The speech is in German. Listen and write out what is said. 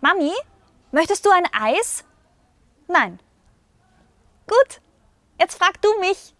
Mami, möchtest du ein Eis? Nein. Gut, jetzt frag du mich.